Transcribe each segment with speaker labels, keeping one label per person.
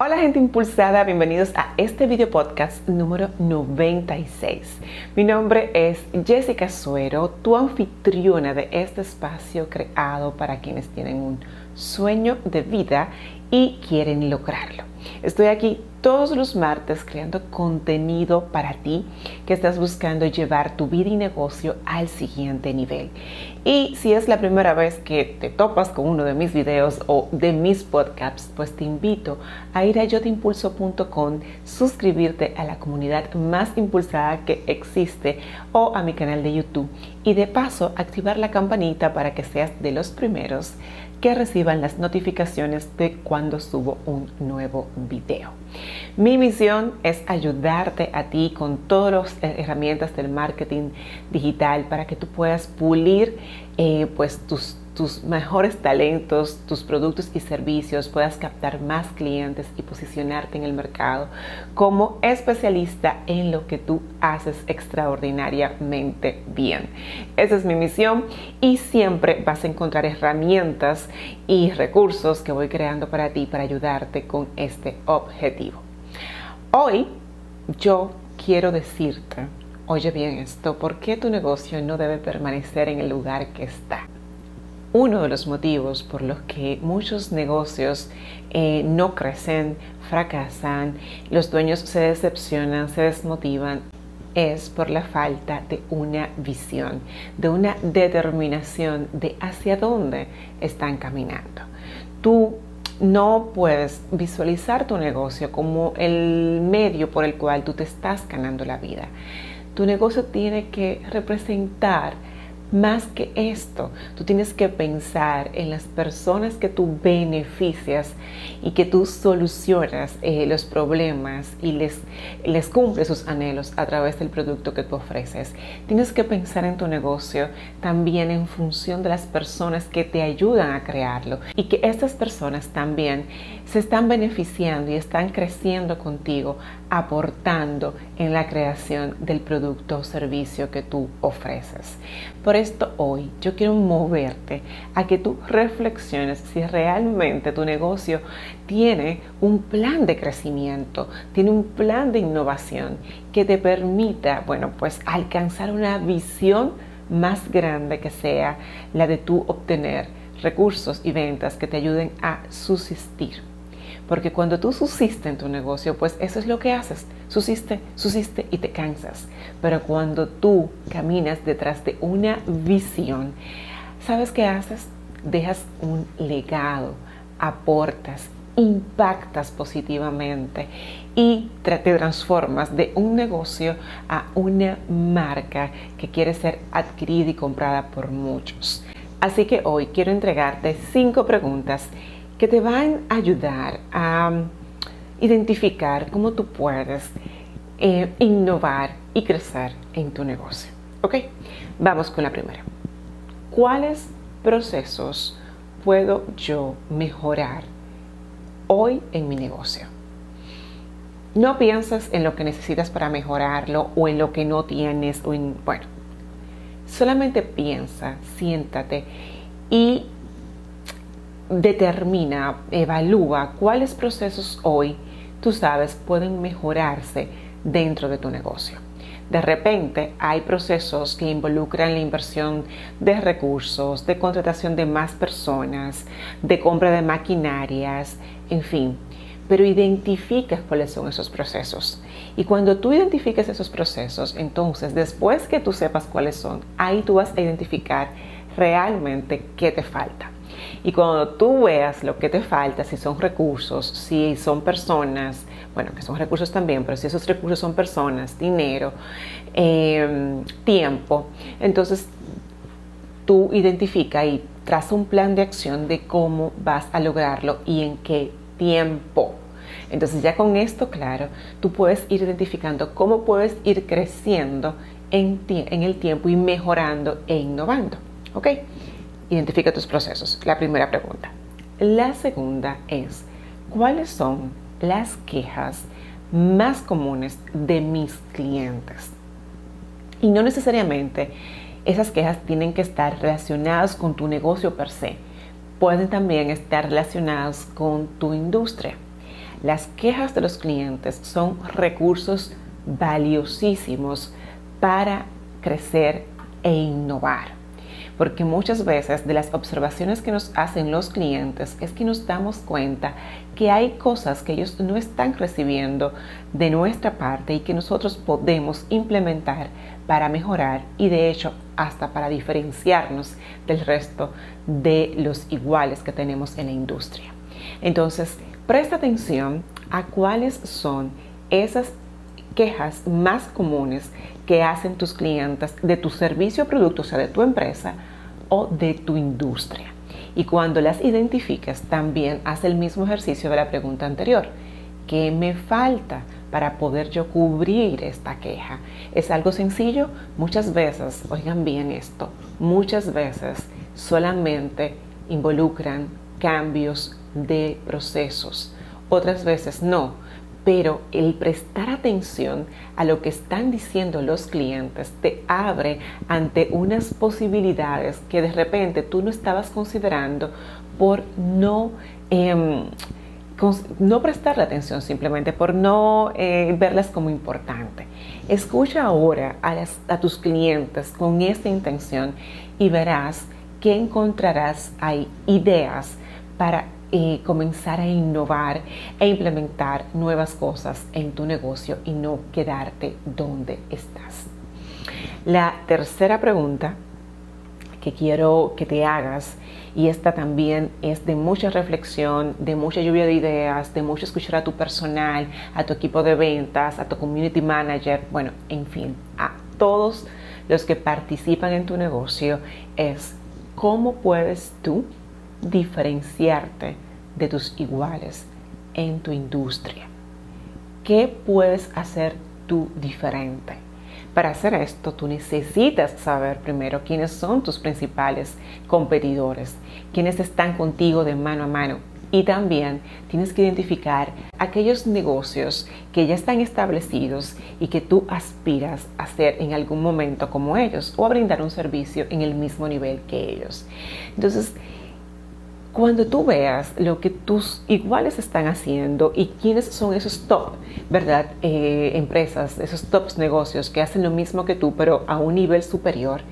Speaker 1: Hola gente impulsada, bienvenidos a este video podcast número 96. Mi nombre es Jessica Suero, tu anfitriona de este espacio creado para quienes tienen un sueño de vida y quieren lograrlo. Estoy aquí todos los martes creando contenido para ti que estás buscando llevar tu vida y negocio al siguiente nivel. Y si es la primera vez que te topas con uno de mis videos o de mis podcasts, pues te invito a ir a yotimpulso.com, suscribirte a la comunidad más impulsada que existe o a mi canal de YouTube y de paso activar la campanita para que seas de los primeros que reciban las notificaciones de cuando subo un nuevo video. Mi misión es ayudarte a ti con todas las herramientas del marketing digital para que tú puedas pulir eh, pues tus tus mejores talentos, tus productos y servicios, puedas captar más clientes y posicionarte en el mercado como especialista en lo que tú haces extraordinariamente bien. Esa es mi misión y siempre vas a encontrar herramientas y recursos que voy creando para ti para ayudarte con este objetivo. Hoy yo quiero decirte, oye bien esto, ¿por qué tu negocio no debe permanecer en el lugar que está? Uno de los motivos por los que muchos negocios eh, no crecen, fracasan, los dueños se decepcionan, se desmotivan, es por la falta de una visión, de una determinación de hacia dónde están caminando. Tú no puedes visualizar tu negocio como el medio por el cual tú te estás ganando la vida. Tu negocio tiene que representar más que esto, tú tienes que pensar en las personas que tú beneficias y que tú solucionas eh, los problemas y les, les cumples sus anhelos a través del producto que tú ofreces. Tienes que pensar en tu negocio también en función de las personas que te ayudan a crearlo y que estas personas también se están beneficiando y están creciendo contigo, aportando en la creación del producto o servicio que tú ofreces. Por esto hoy yo quiero moverte a que tú reflexiones si realmente tu negocio tiene un plan de crecimiento, tiene un plan de innovación que te permita, bueno, pues alcanzar una visión más grande que sea la de tú obtener recursos y ventas que te ayuden a subsistir. Porque cuando tú subsistes en tu negocio, pues eso es lo que haces. Subsiste, subsiste y te cansas. Pero cuando tú caminas detrás de una visión, ¿sabes qué haces? Dejas un legado, aportas, impactas positivamente y te transformas de un negocio a una marca que quiere ser adquirida y comprada por muchos. Así que hoy quiero entregarte cinco preguntas que te van a ayudar a identificar cómo tú puedes eh, innovar y crecer en tu negocio. ¿Ok? Vamos con la primera. ¿Cuáles procesos puedo yo mejorar hoy en mi negocio? No piensas en lo que necesitas para mejorarlo o en lo que no tienes bueno, solamente piensa, siéntate y determina, evalúa cuáles procesos hoy tú sabes pueden mejorarse dentro de tu negocio. De repente hay procesos que involucran la inversión de recursos, de contratación de más personas, de compra de maquinarias, en fin. Pero identificas cuáles son esos procesos. Y cuando tú identifiques esos procesos, entonces después que tú sepas cuáles son, ahí tú vas a identificar realmente qué te falta. Y cuando tú veas lo que te falta, si son recursos, si son personas, bueno, que son recursos también, pero si esos recursos son personas, dinero, em, tiempo, entonces tú identifica y traza un plan de acción de cómo vas a lograrlo y en qué tiempo. Entonces ya con esto claro, tú puedes ir identificando cómo puedes ir creciendo en, en el tiempo y mejorando e innovando. ¿Ok? Identifica tus procesos. La primera pregunta. La segunda es, ¿cuáles son las quejas más comunes de mis clientes? Y no necesariamente esas quejas tienen que estar relacionadas con tu negocio per se. Pueden también estar relacionadas con tu industria. Las quejas de los clientes son recursos valiosísimos para crecer e innovar. Porque muchas veces de las observaciones que nos hacen los clientes es que nos damos cuenta que hay cosas que ellos no están recibiendo de nuestra parte y que nosotros podemos implementar para mejorar y de hecho hasta para diferenciarnos del resto de los iguales que tenemos en la industria. Entonces, presta atención a cuáles son esas quejas más comunes que hacen tus clientes de tu servicio o producto, o sea, de tu empresa o de tu industria. Y cuando las identificas, también haz el mismo ejercicio de la pregunta anterior. ¿Qué me falta para poder yo cubrir esta queja? ¿Es algo sencillo? Muchas veces, oigan bien esto, muchas veces solamente involucran cambios de procesos. Otras veces no pero el prestar atención a lo que están diciendo los clientes te abre ante unas posibilidades que de repente tú no estabas considerando por no, eh, no prestarle atención, simplemente por no eh, verlas como importante. Escucha ahora a, a tus clientes con esta intención y verás que encontrarás ahí ideas para y comenzar a innovar e implementar nuevas cosas en tu negocio y no quedarte donde estás. La tercera pregunta que quiero que te hagas, y esta también es de mucha reflexión, de mucha lluvia de ideas, de mucho escuchar a tu personal, a tu equipo de ventas, a tu community manager, bueno, en fin, a todos los que participan en tu negocio, es cómo puedes tú diferenciarte de tus iguales en tu industria. ¿Qué puedes hacer tú diferente? Para hacer esto, tú necesitas saber primero quiénes son tus principales competidores, quiénes están contigo de mano a mano. Y también tienes que identificar aquellos negocios que ya están establecidos y que tú aspiras a hacer en algún momento como ellos o a brindar un servicio en el mismo nivel que ellos. Entonces, cuando tú veas lo que tus iguales están haciendo y quiénes son esos top, ¿verdad? Eh, empresas, esos tops negocios que hacen lo mismo que tú, pero a un nivel superior,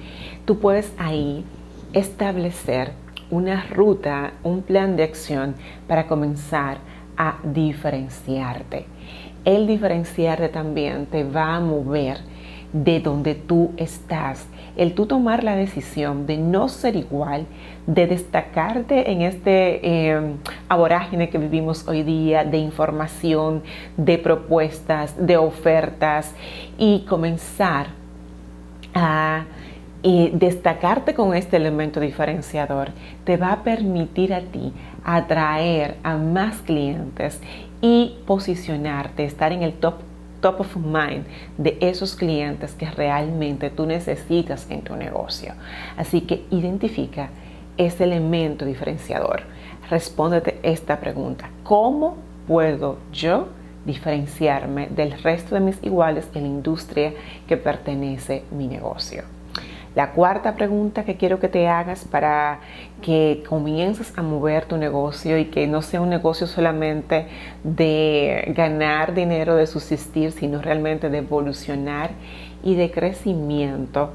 Speaker 1: tú puedes ahí establecer una ruta, un plan de acción para comenzar a diferenciarte. El diferenciarte también te va a mover de donde tú estás. El tú tomar la decisión de no ser igual, de destacarte en este eh, aborágine que vivimos hoy día de información, de propuestas, de ofertas y comenzar a destacarte con este elemento diferenciador te va a permitir a ti atraer a más clientes y posicionarte, estar en el top top of mind de esos clientes que realmente tú necesitas en tu negocio. Así que identifica ese elemento diferenciador. Respóndete esta pregunta. ¿Cómo puedo yo diferenciarme del resto de mis iguales en la industria que pertenece mi negocio? La cuarta pregunta que quiero que te hagas para que comiences a mover tu negocio y que no sea un negocio solamente de ganar dinero, de subsistir, sino realmente de evolucionar y de crecimiento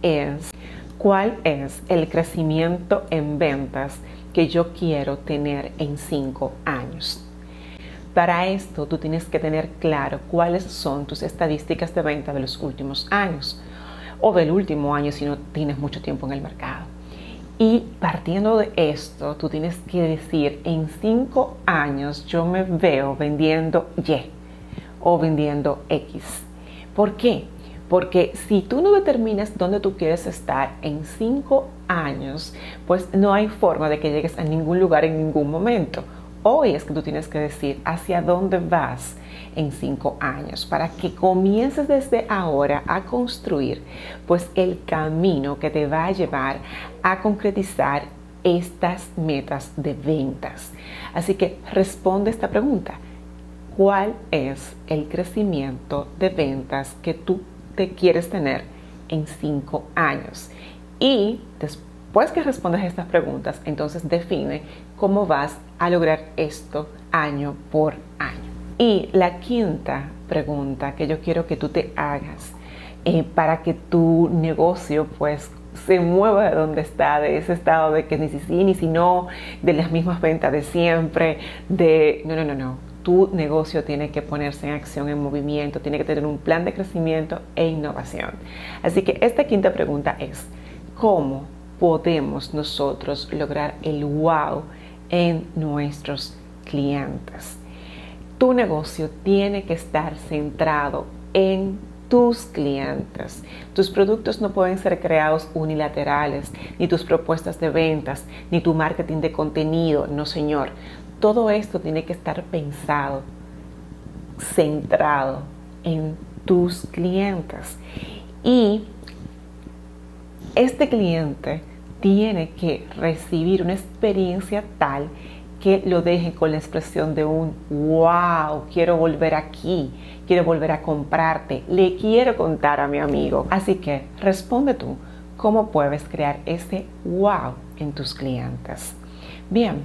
Speaker 1: es cuál es el crecimiento en ventas que yo quiero tener en cinco años. Para esto tú tienes que tener claro cuáles son tus estadísticas de venta de los últimos años o del último año si no tienes mucho tiempo en el mercado. Y partiendo de esto, tú tienes que decir, en cinco años yo me veo vendiendo Y o vendiendo X. ¿Por qué? Porque si tú no determinas dónde tú quieres estar en cinco años, pues no hay forma de que llegues a ningún lugar en ningún momento. Hoy es que tú tienes que decir hacia dónde vas en cinco años para que comiences desde ahora a construir pues el camino que te va a llevar a concretizar estas metas de ventas. Así que responde esta pregunta. ¿Cuál es el crecimiento de ventas que tú te quieres tener en cinco años? Y después que respondes estas preguntas, entonces define cómo vas a lograr esto año por año. Y la quinta pregunta que yo quiero que tú te hagas eh, para que tu negocio pues se mueva de donde está, de ese estado de que ni si sí ni si no, de las mismas ventas de siempre, de no, no, no, no. Tu negocio tiene que ponerse en acción, en movimiento, tiene que tener un plan de crecimiento e innovación. Así que esta quinta pregunta es, ¿cómo podemos nosotros lograr el wow en nuestros clientes. Tu negocio tiene que estar centrado en tus clientes. Tus productos no pueden ser creados unilaterales, ni tus propuestas de ventas, ni tu marketing de contenido. No, señor. Todo esto tiene que estar pensado, centrado en tus clientes. Y este cliente tiene que recibir una experiencia tal que lo deje con la expresión de un wow, quiero volver aquí, quiero volver a comprarte, le quiero contar a mi amigo. Así que responde tú, ¿cómo puedes crear ese wow en tus clientes? Bien,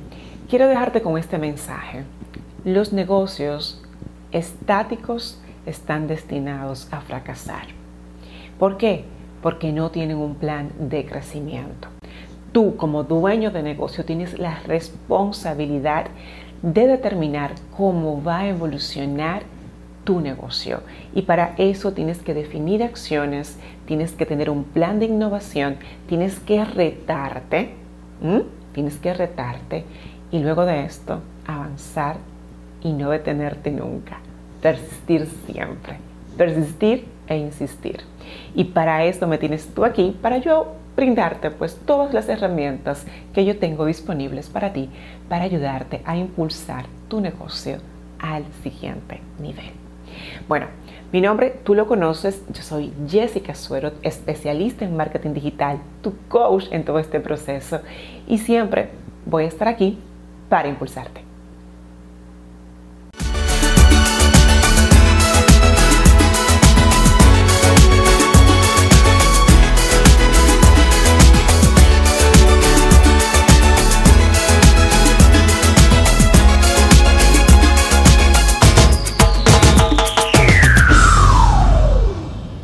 Speaker 1: quiero dejarte con este mensaje. Los negocios estáticos están destinados a fracasar. ¿Por qué? Porque no tienen un plan de crecimiento tú como dueño de negocio tienes la responsabilidad de determinar cómo va a evolucionar tu negocio. Y para eso tienes que definir acciones, tienes que tener un plan de innovación, tienes que retarte, tienes que retarte y luego de esto avanzar y no detenerte nunca, persistir siempre, persistir e insistir. Y para eso me tienes tú aquí, para yo brindarte pues todas las herramientas que yo tengo disponibles para ti para ayudarte a impulsar tu negocio al siguiente nivel. Bueno, mi nombre tú lo conoces, yo soy Jessica Suero, especialista en marketing digital, tu coach en todo este proceso y siempre voy a estar aquí para impulsarte.